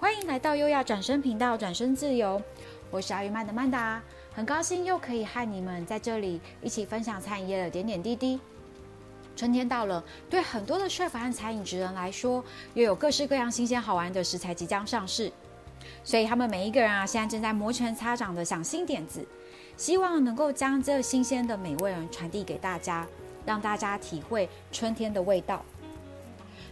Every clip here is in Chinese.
欢迎来到优雅转身频道，转身自由。我是阿语曼的曼达，很高兴又可以和你们在这里一起分享餐饮业的点点滴滴。春天到了，对很多的 chef 和餐饮职人来说，又有各式各样新鲜好玩的食材即将上市，所以他们每一个人啊，现在正在摩拳擦掌的想新点子，希望能够将这新鲜的美味传递给大家，让大家体会春天的味道。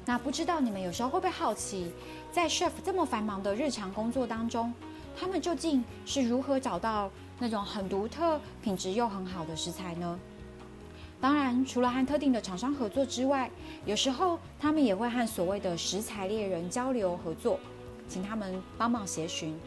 那不知道你们有时候会不会好奇，在 chef 这么繁忙的日常工作当中，他们究竟是如何找到那种很独特、品质又很好的食材呢？当然，除了和特定的厂商合作之外，有时候他们也会和所谓的食材猎人交流合作，请他们帮忙协寻。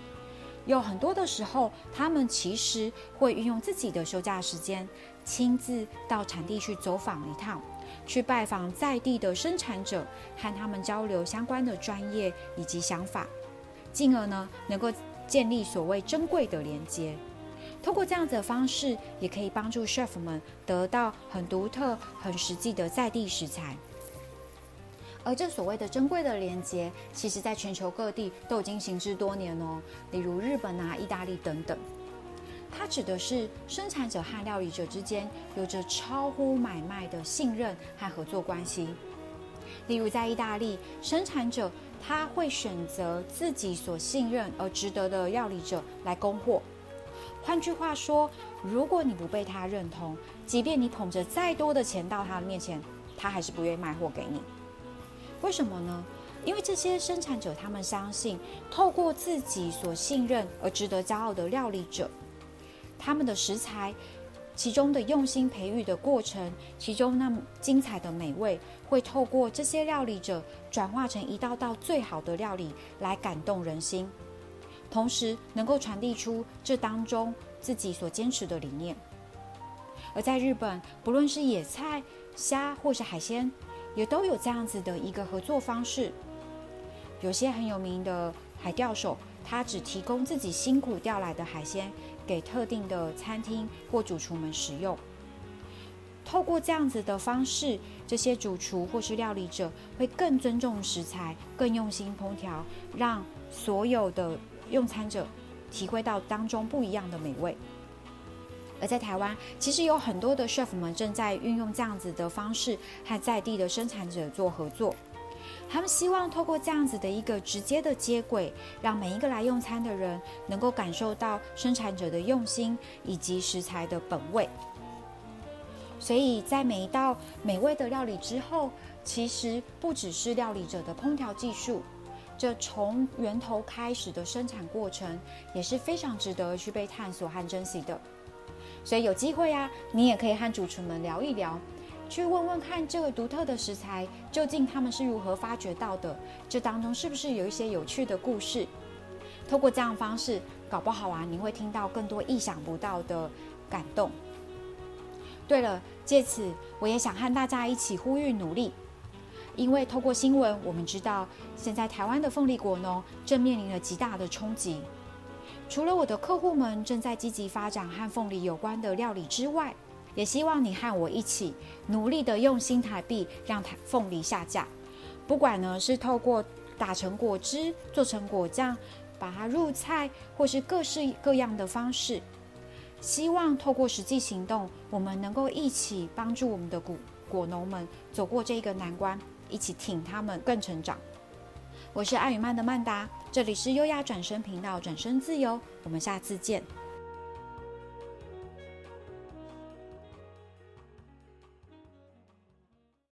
有很多的时候，他们其实会运用自己的休假时间，亲自到产地去走访一趟。去拜访在地的生产者，和他们交流相关的专业以及想法，进而呢能够建立所谓珍贵的连接。通过这样子的方式，也可以帮助 chef 们得到很独特、很实际的在地食材。而这所谓的珍贵的连接，其实在全球各地都已经行之多年哦，例如日本啊、意大利等等。它指的是生产者和料理者之间有着超乎买卖的信任和合作关系。例如，在意大利，生产者他会选择自己所信任而值得的料理者来供货。换句话说，如果你不被他认同，即便你捧着再多的钱到他的面前，他还是不愿意卖货给你。为什么呢？因为这些生产者他们相信，透过自己所信任而值得骄傲的料理者。他们的食材，其中的用心培育的过程，其中那么精彩的美味，会透过这些料理者转化成一道道最好的料理，来感动人心，同时能够传递出这当中自己所坚持的理念。而在日本，不论是野菜、虾或是海鲜，也都有这样子的一个合作方式。有些很有名的海钓手，他只提供自己辛苦钓来的海鲜。给特定的餐厅或主厨们使用。透过这样子的方式，这些主厨或是料理者会更尊重食材，更用心烹调，让所有的用餐者体会到当中不一样的美味。而在台湾，其实有很多的 chef 们正在运用这样子的方式，和在地的生产者做合作。他们希望透过这样子的一个直接的接轨，让每一个来用餐的人能够感受到生产者的用心以及食材的本味。所以在每一道美味的料理之后，其实不只是料理者的烹调技术，这从源头开始的生产过程也是非常值得去被探索和珍惜的。所以有机会啊，你也可以和主厨们聊一聊。去问问看，这个独特的食材究竟他们是如何发掘到的？这当中是不是有一些有趣的故事？透过这样方式，搞不好啊，你会听到更多意想不到的感动。对了，借此我也想和大家一起呼吁努力，因为透过新闻，我们知道现在台湾的凤梨果农正面临了极大的冲击。除了我的客户们正在积极发展和凤梨有关的料理之外，也希望你和我一起努力的用新台币让台凤梨下架，不管呢是透过打成果汁、做成果酱、把它入菜，或是各式各样的方式，希望透过实际行动，我们能够一起帮助我们的果果农们走过这个难关，一起挺他们更成长。我是爱与曼的曼达，这里是优雅转身频道，转身自由，我们下次见。